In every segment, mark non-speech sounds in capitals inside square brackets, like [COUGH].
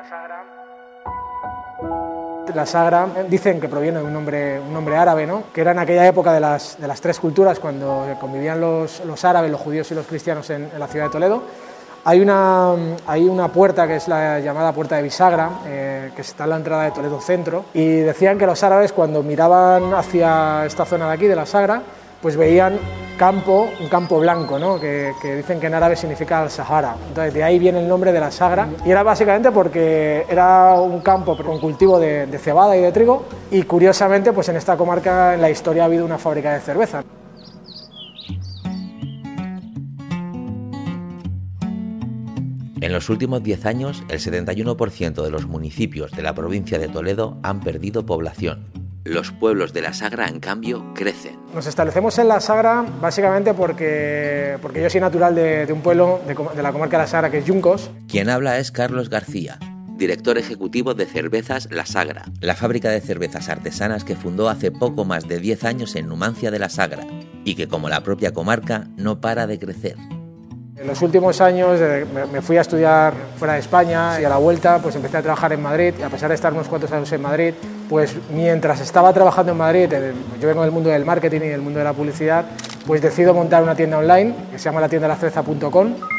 la Sagra. La Sagra dicen que proviene de un nombre, un árabe, ¿no? que era en aquella época de las, de las tres culturas, cuando convivían los, los, árabes, los judíos y los cristianos en, en la ciudad de Toledo. Hay una, hay una, puerta que es la llamada puerta de bisagra, eh, que está en la entrada de Toledo Centro, y decían que los árabes cuando miraban hacia esta zona de aquí, de la Sagra, pues veían campo, un campo blanco, ¿no? que, dicen que en árabe significa el Sahara. Entonces de ahí viene el nombre de la Sagra, y era básicamente porque era un campo con cultivo de, de cebada y de trigo, y curiosamente pues en esta comarca en la historia ha habido una fábrica de cerveza. En los últimos 10 años, el 71% de los municipios de la provincia de Toledo han perdido población. Los pueblos de la Sagra, en cambio, crecen. Nos establecemos en la Sagra básicamente porque, porque yo soy natural de, de un pueblo de, de, la comarca de la Sagra, que es Yuncos. Quien habla es Carlos García, director ejecutivo de Cervezas La Sagra, la fábrica de cervezas artesanas que fundó hace poco más de 10 años en Numancia de la Sagra y que, como la propia comarca, no para de crecer. En los últimos años me fui a estudiar fuera de España y a la vuelta pues empecé a trabajar en Madrid y a pesar de estar unos cuantos años en Madrid, pues mientras estaba trabajando en Madrid, yo vengo del mundo del marketing y del mundo de la publicidad, pues decido montar una tienda online que se llama la tienda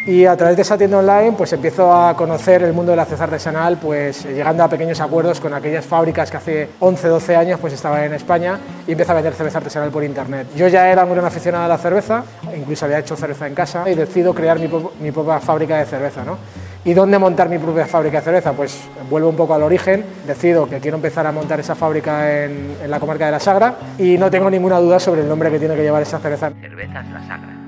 y a través de esa tienda online pues empiezo a conocer el mundo de la cerveza artesanal pues llegando a pequeños acuerdos con aquellas fábricas que hace 11, 12 años pues estaban en España y empiezo a vender cerveza artesanal por internet. Yo ya era muy aficionado a la cerveza, incluso había hecho cerveza en casa y decido crear mi, mi propia fábrica de cerveza, ¿no? ¿Y dónde montar mi propia fábrica de cerveza? Pues vuelvo un poco al origen, decido que quiero empezar a montar esa fábrica en, la comarca de la Sagra y no tengo ninguna duda sobre el nombre que tiene que llevar esa cerveza. Cervezas La Sagra.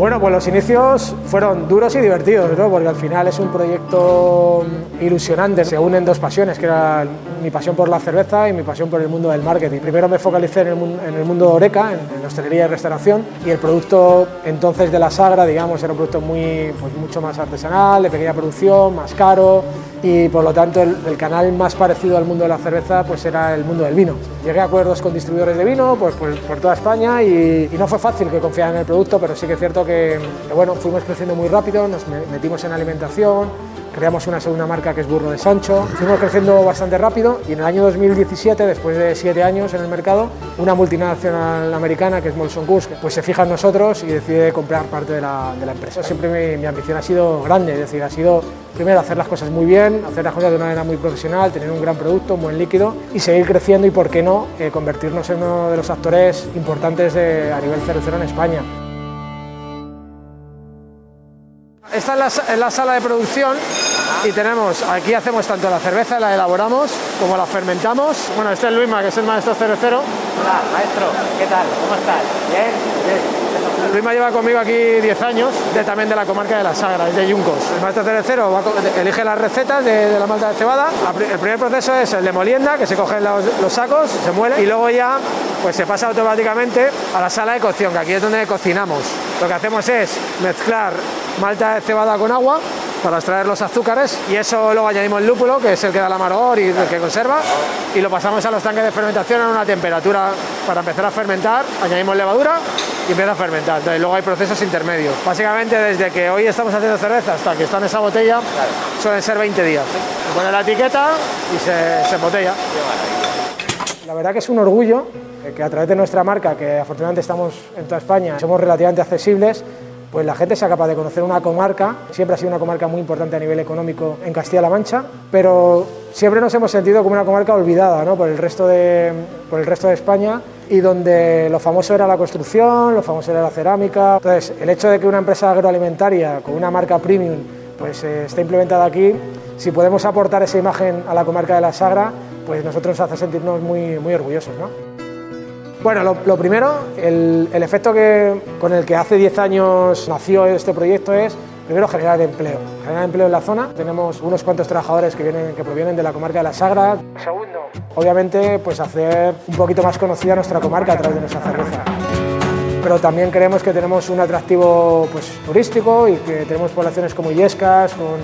Bueno, pues los inicios fueron duros y divertidos, ¿no? porque al final es un proyecto ilusionante. Se unen dos pasiones, que era mi pasión por la cerveza y mi pasión por el mundo del marketing. Primero me focalicé en el, en el mundo de Oreca, en, en, hostelería y restauración, y el producto entonces de la Sagra, digamos, era un producto muy, pues, mucho más artesanal, de pequeña producción, más caro, y por lo tanto el, canal más parecido al mundo de la cerveza pues era el mundo del vino. Llegué a acuerdos con distribuidores de vino pues, por, toda España y, no fue fácil que confiaran en el producto, pero sí que es cierto que, bueno, fuimos creciendo muy rápido, nos metimos en alimentación, creamos una segunda marca que es Burro de Sancho, fuimos creciendo bastante rápido y en el año 2017, después de siete años en el mercado, una multinacional americana que es Molson Coors, pues se fija en nosotros y decide comprar parte de la, empresa. Siempre mi, ambición ha sido grande, es decir, ha sido primero hacer las cosas muy bien, hacer las cosas de una manera muy profesional, tener un gran producto, un buen líquido y seguir creciendo y, por qué no, eh, convertirnos en uno de los actores importantes a nivel cervecero en España. Esta es la, es la, sala de producción y tenemos, aquí hacemos tanto la cerveza, la elaboramos, como la fermentamos. Bueno, este es Luisma, que es el maestro cervecero. Hola, maestro, ¿qué tal? ¿Cómo estás? ¿Bien? Bien. Luisma lleva conmigo aquí 10 años, también de la comarca de la Sagra, de Yuncos. El maestro cervecero va, elige las recetas de, de, la malta de cebada. El primer proceso es el de molienda, que se cogen los, los sacos, se muele y luego ya pues se pasa automáticamente a la sala de cocción, que aquí es donde cocinamos. Lo que hacemos es mezclar malta de cebada con agua para extraer los azúcares y eso luego añadimos el lúpulo, que es el que da el amargor y el que conserva, y lo pasamos a los tanques de fermentación a una temperatura para empezar a fermentar, añadimos levadura y empieza a fermentar. Entonces luego hay procesos intermedios. Básicamente desde que hoy estamos haciendo cerveza hasta que está en esa botella suelen ser 20 días. Se pone la etiqueta y se, se embotella. La verdad que es un orgullo que a través de nuestra marca, que afortunadamente estamos en toda España, somos relativamente accesibles, pues la gente sea capaz de conocer una comarca, siempre ha sido una comarca muy importante a nivel económico en Castilla-La Mancha, pero siempre nos hemos sentido como una comarca olvidada ¿no? por, el resto de, por el resto de España y donde lo famoso era la construcción, lo famoso era la cerámica. Entonces, el hecho de que una empresa agroalimentaria con una marca premium pues, eh, esté implementada aquí, si podemos aportar esa imagen a la comarca de la Sagra, pues nosotros nos hace sentirnos muy, muy orgullosos. ¿no? Bueno, lo, lo primero, el, el, efecto que, con el que hace 10 años nació este proyecto es, primero, generar empleo. Generar empleo en la zona. Tenemos unos cuantos trabajadores que, vienen, que provienen de la comarca de la Sagra. Segundo, obviamente, pues hacer un poquito más conocida nuestra comarca a través de nuestra cerveza. Pero también creemos que tenemos un atractivo pues, turístico y que tenemos poblaciones como Illescas, con,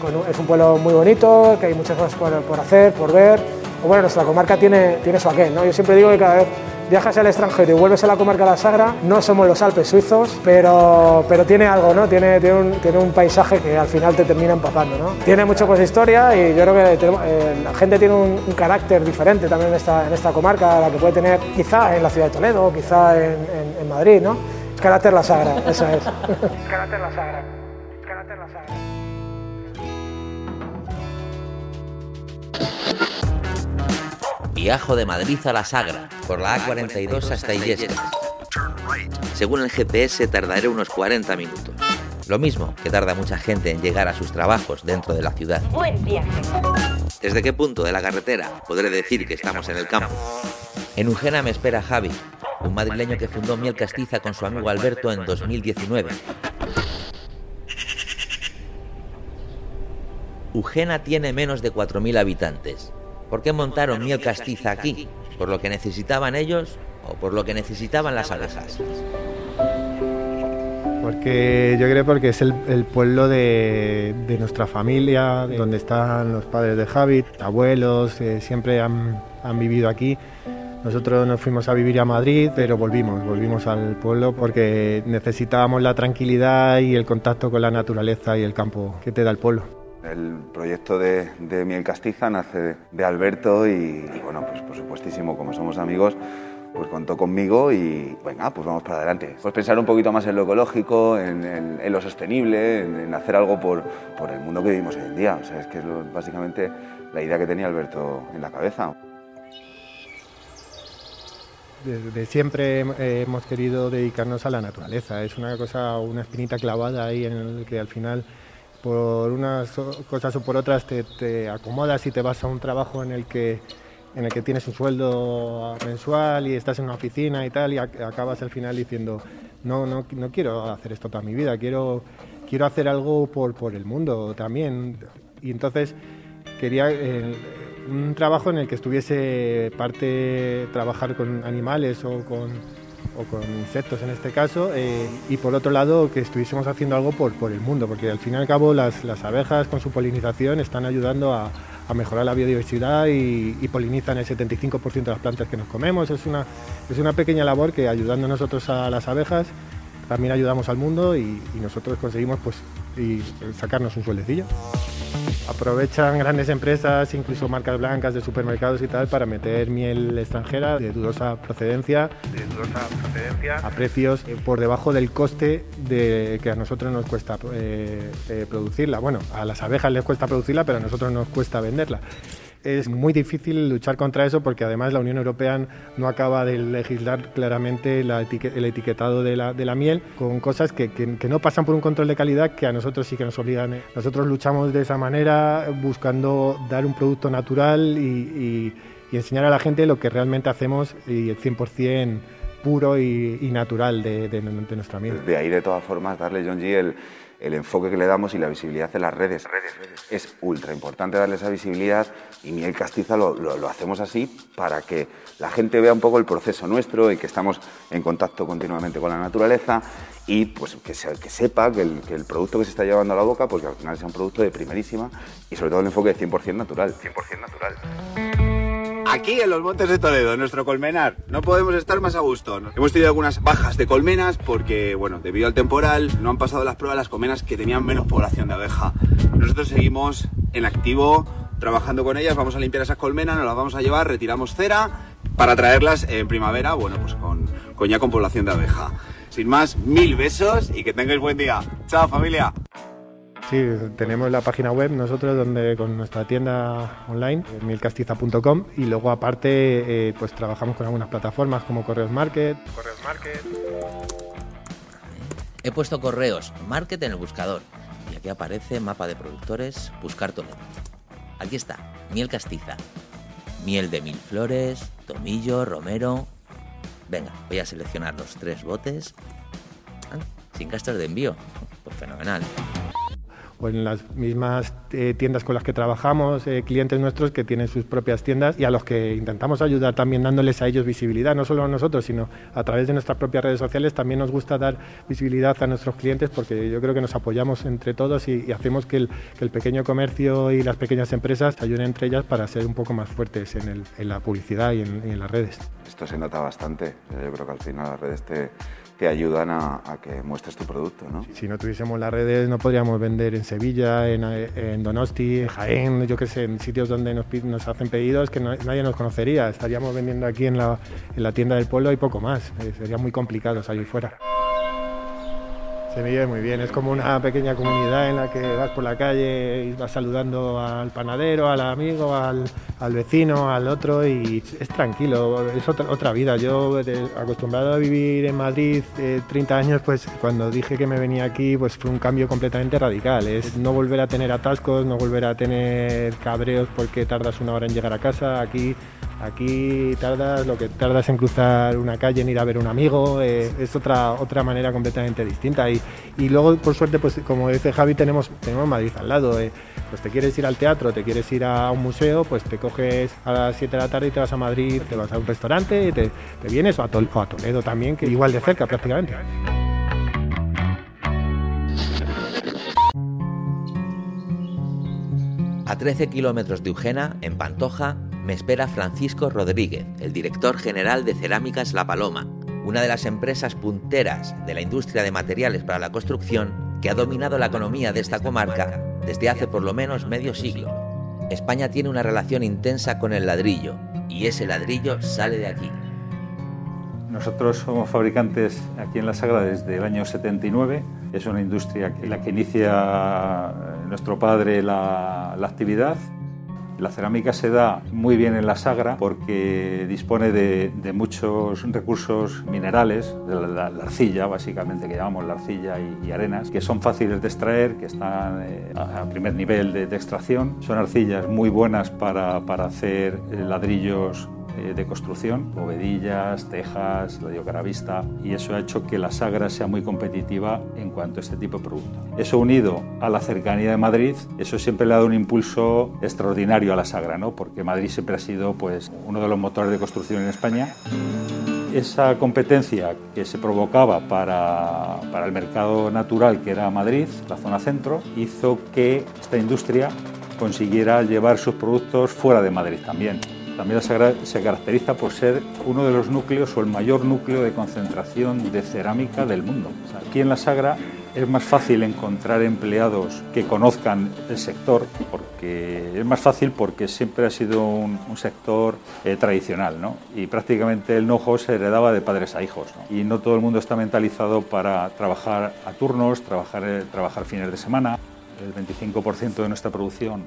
con, es un pueblo muy bonito, que hay muchas cosas por, por hacer, por ver. O bueno, nuestra comarca tiene, tiene su aquel, ¿no? Yo siempre digo que cada vez viajas al extranjero y vuelves a la comarca de la Sagra, no somos los Alpes suizos, pero, pero tiene algo, ¿no? Tiene, tiene, un, tiene un paisaje que al final te termina empapando, ¿no? Tiene mucho pues historia y yo creo que eh, la gente tiene un, carácter diferente también en esta, en esta comarca, la que puede tener quizá en la ciudad de Toledo, quizá en, en, Madrid, ¿no? Carácter la Sagra, eso es. Carácter la Sagra. Viajo de Madrid a la Sagra, por la A42 hasta Illescas. Según el GPS tardaré unos 40 minutos. Lo mismo que tarda mucha gente en llegar a sus trabajos dentro de la ciudad. Buen viaje. ¿Desde qué punto de la carretera podré decir que estamos en el campo? En Ujena me espera Javi, un madrileño que fundó Miel Castiza con su amigo Alberto en 2019. Ujena tiene menos de 4.000 habitantes. ¿Por qué montaron Miel Castiza aquí? ¿Por lo que necesitaban ellos o por lo que necesitaban las abejas? Porque yo creo porque es el, el pueblo de, de, nuestra familia, donde están los padres de Javi, abuelos, eh, siempre han, han vivido aquí. Nosotros nos fuimos a vivir a Madrid, pero volvimos, volvimos al pueblo porque necesitábamos la tranquilidad y el contacto con la naturaleza y el campo que te da el pueblo. El proyecto de, de Miel Castiza nace de Alberto y, bueno, pues por supuestísimo, como somos amigos, pues contó conmigo y venga, pues vamos para adelante. Pues pensar un poquito más en lo ecológico, en, lo sostenible, en, hacer algo por, por el mundo que vivimos hoy en día. O sea, es que es básicamente la idea que tenía Alberto en la cabeza. Desde siempre hemos querido dedicarnos a la naturaleza. Es una cosa, una espinita clavada ahí en el que al final por unas cosas o por otras te, acomodas y te vas a un trabajo en el que en el que tienes un sueldo mensual y estás en una oficina y tal y acabas al final diciendo no no, no quiero hacer esto toda mi vida quiero quiero hacer algo por, por el mundo también y entonces quería eh, un trabajo en el que estuviese parte trabajar con animales o con o con insectos en este caso, eh, y por otro lado que estuviésemos haciendo algo por, por el mundo, porque al fin y al cabo las, las abejas con su polinización están ayudando a, mejorar la biodiversidad y, polinizan el 75% de las plantas que nos comemos. Es una, es una pequeña labor que ayudando nosotros a las abejas también ayudamos al mundo y, nosotros conseguimos pues, sacarnos un sueldecillo. Aprovechan grandes empresas, incluso marcas blancas de supermercados y tal, para meter miel extranjera de dudosa procedencia, de dudosa procedencia. a precios por debajo del coste de que a nosotros nos cuesta eh, eh, producirla. Bueno, a las abejas les cuesta producirla, pero a nosotros nos cuesta venderla es muy difícil luchar contra eso porque además la Unión Europea no acaba de legislar claramente la etique el etiquetado de la, de la, miel con cosas que, que, que, no pasan por un control de calidad que a nosotros sí que nos obligan. Nosotros luchamos de esa manera buscando dar un producto natural y, y, y enseñar a la gente lo que realmente hacemos y el 100% puro y, y natural de, de, de, nuestra miel. De ahí, de todas formas, darle John G el, el enfoque que le damos y la visibilidad en las redes. Es ultra importante darle esa visibilidad y Miel Castiza lo, lo, lo, hacemos así para que la gente vea un poco el proceso nuestro y que estamos en contacto continuamente con la naturaleza y pues que, se, que sepa que el, que el, producto que se está llevando a la boca pues que al final sea un producto de primerísima y sobre todo el enfoque de 100% natural. 100% natural. Aquí en los Montes de Toledo, en nuestro colmenar, no podemos estar más a gusto. Hemos tenido algunas bajas de colmenas porque, bueno, debido al temporal, no han pasado las pruebas las colmenas que tenían menos población de abeja. Nosotros seguimos en activo, trabajando con ellas, vamos a limpiar esas colmenas, nos las vamos a llevar, retiramos cera para traerlas en primavera, bueno, pues con, con ya con población de abeja. Sin más, mil besos y que tengáis buen día. Chao familia. Sí, tenemos la página web nosotros donde con nuestra tienda online, milcastiza.com, y luego aparte eh, pues trabajamos con algunas plataformas como Correos Market. Correos Market. He puesto Correos Market en el buscador y aquí aparece mapa de productores, buscar Toledo. Aquí está, miel castiza. Miel de mil flores, tomillo, romero. Venga, voy a seleccionar los tres botes. Ah, sin gastos de envío. Pues fenomenal o en las mismas eh, tiendas con las que trabajamos, eh, clientes nuestros que tienen sus propias tiendas y a los que intentamos ayudar también dándoles a ellos visibilidad, no solo a nosotros, sino a través de nuestras propias redes sociales. También nos gusta dar visibilidad a nuestros clientes porque yo creo que nos apoyamos entre todos y, hacemos que el, pequeño comercio y las pequeñas empresas ayuden entre ellas para ser un poco más fuertes en, la publicidad y en las redes. Esto se nota bastante. Yo creo que al final las redes te te ayudan a, que muestres tu producto. ¿no? Si no tuviésemos las redes no podríamos vender en Sevilla, en, Donosti, en Jaén, yo qué sé, en sitios donde nos, nos hacen pedidos que nadie nos conocería. Estaríamos vendiendo aquí en la, en la tienda del pueblo y poco más. Eh, sería muy complicado salir fuera. Se vive muy bien, es como una pequeña comunidad en la que vas por la calle y vas saludando al panadero, al amigo, al, vecino, al otro y es tranquilo, es otra, otra vida. Yo acostumbrado a vivir en Madrid 30 eh, años, pues cuando dije que me venía aquí, pues fue un cambio completamente radical. Es no volver a tener atascos, no volver a tener cabreos porque tardas una hora en llegar a casa. Aquí Aquí tardas lo que tardas en cruzar una calle, en ir a ver un amigo, eh, es otra, otra manera completamente distinta. Y, y, luego, por suerte, pues como dice Javi, tenemos, tenemos Madrid al lado. Eh. Pues te quieres ir al teatro, te quieres ir a un museo, pues te coges a las 7 de la tarde y te vas a Madrid, te vas a un restaurante, te, te vienes, o a, Toledo también, que igual de cerca prácticamente. A 13 kilómetros de Eugena, en Pantoja, me espera Francisco Rodríguez, el director general de Cerámicas La Paloma, una de las empresas punteras de la industria de materiales para la construcción que ha dominado la economía de esta comarca desde hace por lo menos medio siglo. España tiene una relación intensa con el ladrillo y ese ladrillo sale de aquí. Nosotros somos fabricantes aquí en La Sagra desde el año 79. Es una industria en la que inicia nuestro padre la, la actividad la cerámica se da muy bien en la Sagra porque dispone de, muchos recursos minerales, de la, arcilla básicamente, que llamamos la arcilla y, arenas, que son fáciles de extraer, que están eh, a primer nivel de, extracción. Son arcillas muy buenas para, hacer eh, ladrillos eh, de construcción, bovedillas, tejas, radiocaravista, y eso ha hecho que la Sagra sea muy competitiva en cuanto a este tipo de producto. Eso unido a la cercanía de Madrid, eso siempre le ha dado un impulso extraordinario a la Sagra, ¿no? porque Madrid siempre ha sido pues, uno de los motores de construcción en España esa competencia que se provocaba para, para, el mercado natural que era Madrid, la zona centro, hizo que esta industria consiguiera llevar sus productos fuera de Madrid también. También se caracteriza por ser uno de los núcleos o el mayor núcleo de concentración de cerámica del mundo. aquí en la Sagra es más fácil encontrar empleados que conozcan el sector, porque es más fácil porque siempre ha sido un, sector eh, tradicional, ¿no? Y prácticamente el know se heredaba de padres a hijos, Y no todo el mundo está mentalizado para trabajar a turnos, trabajar, eh, trabajar fines de semana. El 25% de nuestra producción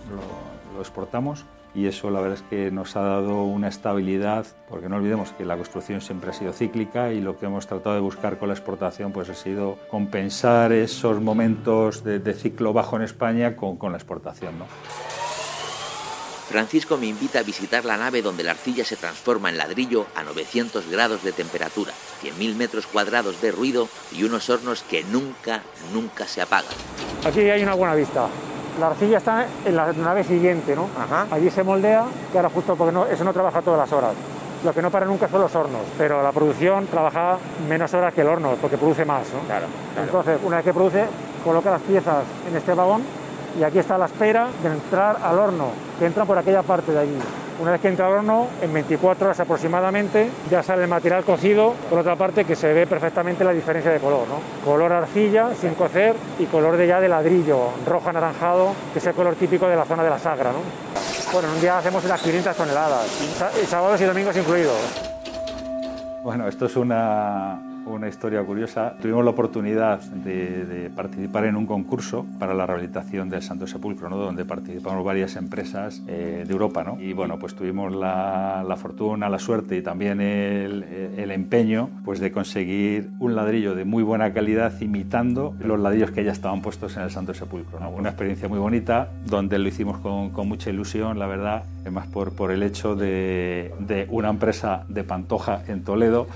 lo exportamos y eso la verdad es que nos ha dado una estabilidad, porque no olvidemos que la construcción siempre ha sido cíclica y lo que hemos tratado de buscar con la exportación pues ha sido compensar esos momentos de, ciclo bajo en España con, con la exportación. ¿no? Francisco me invita a visitar la nave donde la arcilla se transforma en ladrillo a 900 grados de temperatura, 100.000 metros cuadrados de ruido y unos hornos que nunca, nunca se apagan. Aquí hay una buena vista la arcilla está en la nave siguiente, ¿no? Allí se moldea, que ahora justo porque eso no trabaja todas las horas. Lo que no para nunca son los hornos, pero la producción trabaja menos horas que el horno, porque produce más, ¿no? Claro, Entonces, una vez que produce, coloca las piezas en este vagón y aquí está la espera de entrar al horno, que entra por aquella parte de allí. Una vez que entra al horno, en 24 horas aproximadamente, ya sale el material cocido, por otra parte que se ve perfectamente la diferencia de color, ¿no? Color arcilla sin cocer y color de ya de ladrillo, rojo anaranjado, que es el color típico de la zona de la Sagra, ¿no? Bueno, en un día hacemos unas 500 toneladas, sábados y domingos incluidos. Bueno, esto es una, una historia curiosa. Tuvimos la oportunidad de, participar en un concurso para la rehabilitación del Santo Sepulcro, ¿no? donde participamos varias empresas eh, de Europa. ¿no? Y bueno, pues tuvimos la, la fortuna, la suerte y también el, el, empeño pues, de conseguir un ladrillo de muy buena calidad imitando los ladrillos que ya estaban puestos en el Santo Sepulcro. ¿no? Una experiencia muy bonita, donde lo hicimos con, con mucha ilusión, la verdad, más por, por el hecho de, de una empresa de Pantoja en Toledo,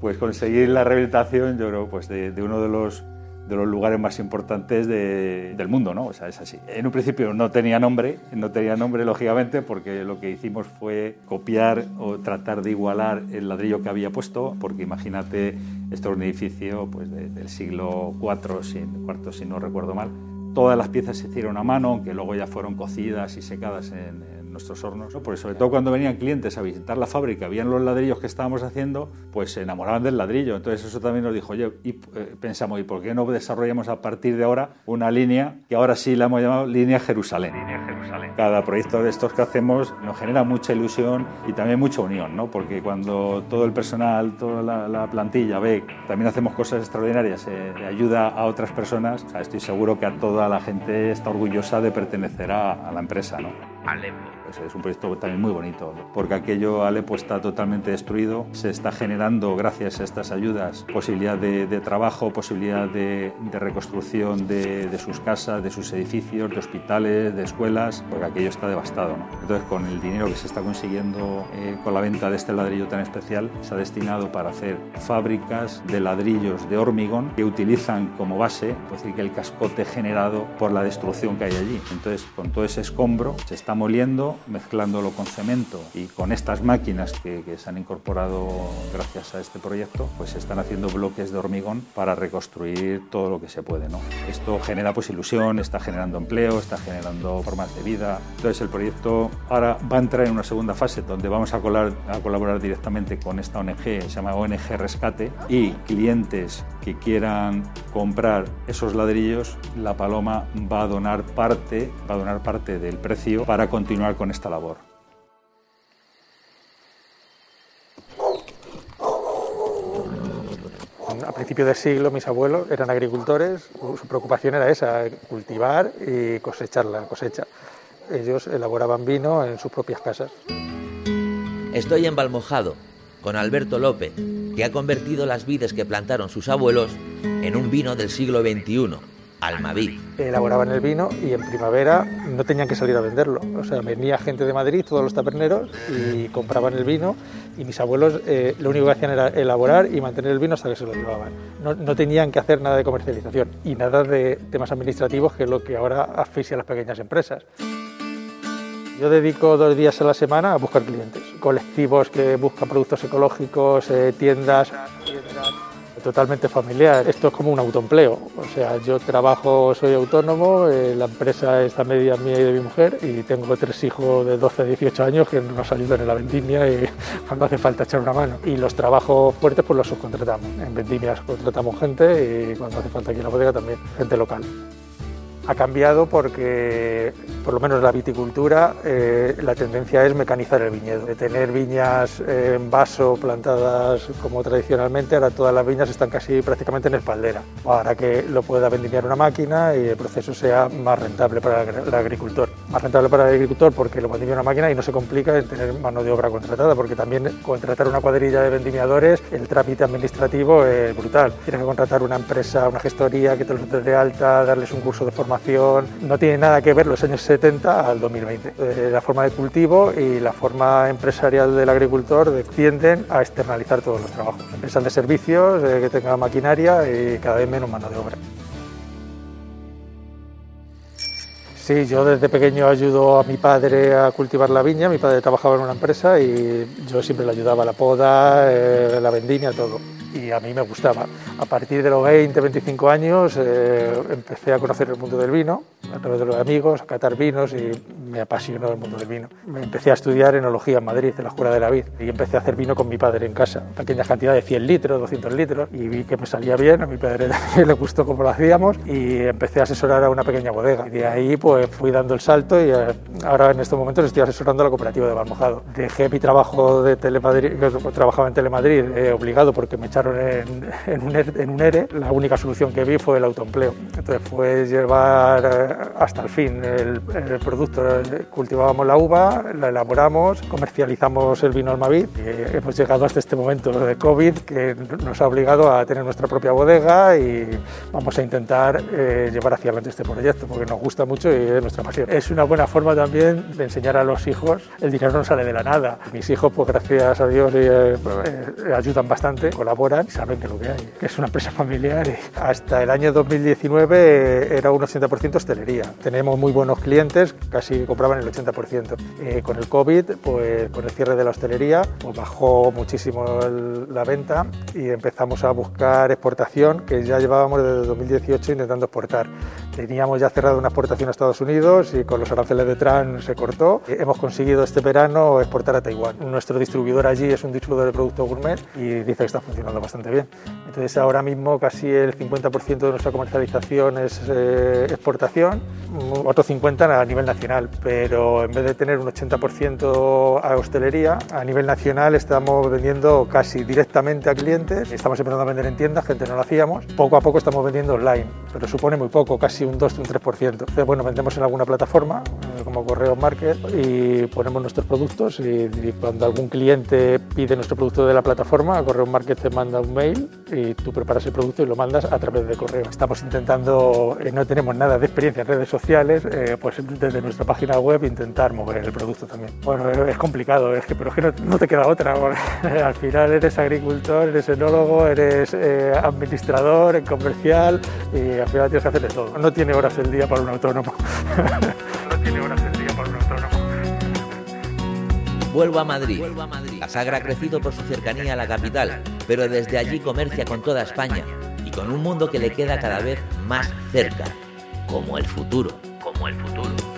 pues conseguir la rehabilitación, yo creo, pues de, uno de los, de los lugares más importantes del mundo, ¿no? O sea, es así. En un principio no tenía nombre, no tenía nombre lógicamente porque lo que hicimos fue copiar o tratar de igualar el ladrillo que había puesto, porque imagínate, esto es un edificio pues, del siglo IV, si, cuarto, si no recuerdo mal. Todas las piezas se hicieron a mano, que luego ya fueron cocidas y secadas en nuestros hornos. ¿no? Porque sobre todo cuando venían clientes a visitar la fábrica, veían los ladrillos que estábamos haciendo, pues se enamoraban del ladrillo. Entonces eso también nos dijo, oye, y eh, pensamos, ¿y por qué no desarrollamos a partir de ahora una línea que ahora sí la hemos llamado Línea Jerusalén? Línea Jerusalén. Cada proyecto de estos que hacemos nos genera mucha ilusión y también mucha unión, ¿no? Porque cuando todo el personal, toda la, plantilla ve, también hacemos cosas extraordinarias, eh, ayuda a otras personas, estoy seguro que a toda la gente está orgullosa de pertenecer a, a la empresa, ¿no? Es un proyecto también muy bonito, porque aquello Alepo está totalmente destruido, se está generando gracias a estas ayudas posibilidad de, trabajo, posibilidad de, reconstrucción de, sus casas, de sus edificios, de hospitales, de escuelas, porque aquello está devastado. Entonces con el dinero que se está consiguiendo eh, con la venta de este ladrillo tan especial, se ha destinado para hacer fábricas de ladrillos de hormigón que utilizan como base, es decir, que el cascote generado por la destrucción que hay allí. Entonces con todo ese escombro se está moliendo mezclándolo con cemento y con estas máquinas que, se han incorporado gracias a este proyecto, pues se están haciendo bloques de hormigón para reconstruir todo lo que se puede. Esto genera pues ilusión, está generando empleo, está generando formas de vida. Entonces el proyecto ahora va a entrar en una segunda fase donde vamos a, a colaborar directamente con esta ONG, se llama ONG Rescate, y clientes que quieran comprar esos ladrillos, la Paloma va a donar parte, va a donar parte del precio para continuar con esta labor. A principios del siglo mis abuelos eran agricultores, su preocupación era esa, cultivar y cosechar la cosecha. Ellos elaboraban vino en sus propias casas. Estoy en Balmojado con Alberto López, que ha convertido las vides que plantaron sus abuelos en un vino del siglo XXI Almaví. Elaboraban el vino y en primavera no tenían que salir a venderlo. O sea, venía gente de Madrid, todos los taberneros, y compraban el vino y mis abuelos eh, lo único que hacían era elaborar y mantener el vino hasta que se lo llevaban. No, no, tenían que hacer nada de comercialización y nada de temas administrativos, que es lo que ahora asfixia a las pequeñas empresas. Yo dedico dos días a la semana a buscar clientes, colectivos que buscan productos ecológicos, eh, tiendas totalmente familiar. Esto es como un autoempleo. O sea, yo trabajo, soy autónomo, eh, la empresa está media mía y de mi mujer y tengo tres hijos de 12 a 18 años que nos ayudan en la vendimia y [LAUGHS] cuando hace falta echar una mano. Y los trabajos fuertes pues los subcontratamos. En vendimias contratamos gente y cuando hace falta aquí en la bodega también gente local ha cambiado porque, por lo menos la viticultura, eh, la tendencia es mecanizar el viñedo. De tener viñas en vaso plantadas como tradicionalmente, ahora todas las viñas están casi prácticamente en espaldera, para que lo pueda vendimiar una máquina y el proceso sea más rentable para el agricultor. Más rentable para el agricultor porque lo vendimia una máquina y no se complica en tener mano de obra contratada, porque también contratar una cuadrilla de vendimiadores, el trámite administrativo es brutal. Tienes que contratar una empresa, una gestoría que te lo de alta, darles un curso de formación no tiene nada que ver los años 70 al 2020. Eh, la forma de cultivo y la forma empresarial del agricultor tienden a externalizar todos los trabajos. Empresas de servicios, eh, que tengan maquinaria y cada vez menos mano de obra. Sí, yo desde pequeño ayudo a mi padre a cultivar la viña. Mi padre trabajaba en una empresa y yo siempre le ayudaba a la poda, eh, la vendimia, todo y a mí me gustaba. A partir de los 20, 25 años eh, empecé a conocer el mundo del vino, a través de los amigos, a catar vinos y me apasionó el mundo del vino. Me empecé a estudiar enología en Madrid, en la Escuela de la Vid, y empecé a hacer vino con mi padre en casa, pequeñas cantidades, 100 litros, 200 litros, y vi que me salía bien, a mi padre [LAUGHS] también le gustó cómo lo hacíamos, y empecé a asesorar a una pequeña bodega. Y de ahí pues fui dando el salto y eh, ahora en estos momentos estoy asesorando a la cooperativa de Balmojado. Dejé mi trabajo de Telemadrid, trabajaba en Telemadrid, eh, obligado porque me echaron en, un ERE, en, un ERE, la única solución que vi fue el autoempleo. Entonces fue llevar eh, hasta el fin el, el producto cultivábamos la uva, la elaboramos, comercializamos el vino Almavid y hemos llegado hasta este momento de COVID que nos ha obligado a tener nuestra propia bodega y vamos a intentar eh, llevar hacia adelante este proyecto porque nos gusta mucho y es nuestra pasión. Es una buena forma también de enseñar a los hijos, el dinero no sale de la nada. Mis hijos, pues gracias a Dios, eh, eh, ayudan bastante, colaboran y saben que lo que hay, que es una empresa familiar. Y hasta el año 2019 era un 80% hostelería. Tenemos muy buenos clientes, casi compraban el 80%. con el COVID, pues con el cierre de la hostelería, pues bajó muchísimo la venta y empezamos a buscar exportación, que ya llevábamos desde 2018 intentando exportar. Teníamos ya cerrado una exportación a Estados Unidos y con los aranceles de Trump se cortó. Hemos conseguido este verano exportar a Taiwán. Nuestro distribuidor allí es un distribuidor de productos gourmet y dice que está funcionando bastante bien. Entonces ahora mismo casi el 50% de nuestra comercialización es eh, exportación, otro 50% a nivel nacional, pero en vez de tener un 80% a hostelería, a nivel nacional estamos vendiendo casi directamente a clientes, estamos empezando a vender en tiendas, gente no lo hacíamos, poco a poco estamos vendiendo online, pero supone muy poco, casi un 2, un 3%. Entonces, bueno, vendemos en alguna plataforma, eh, como Correo Market, y ponemos nuestros productos y, cuando algún cliente pide nuestro producto de la plataforma, Correo Market te manda un mail y tú preparas el producto y lo mandas a través de correo. Estamos intentando, eh, no tenemos nada de experiencia en redes sociales, eh, pues desde nuestra página web intentar mover el producto también. Bueno, es complicado, es que, pero es que no, te queda otra. [LAUGHS] al final eres agricultor, eres enólogo, eres administrador, comercial y al final tienes que hacer de todo. No tiene horas el día para un autónomo. [LAUGHS] no tiene horas el día. Vuelvo a Madrid. La Sagra ha crecido por su cercanía a la capital, pero desde allí comercia con toda España y con un mundo que le queda cada vez más cerca, como el futuro, como el futuro.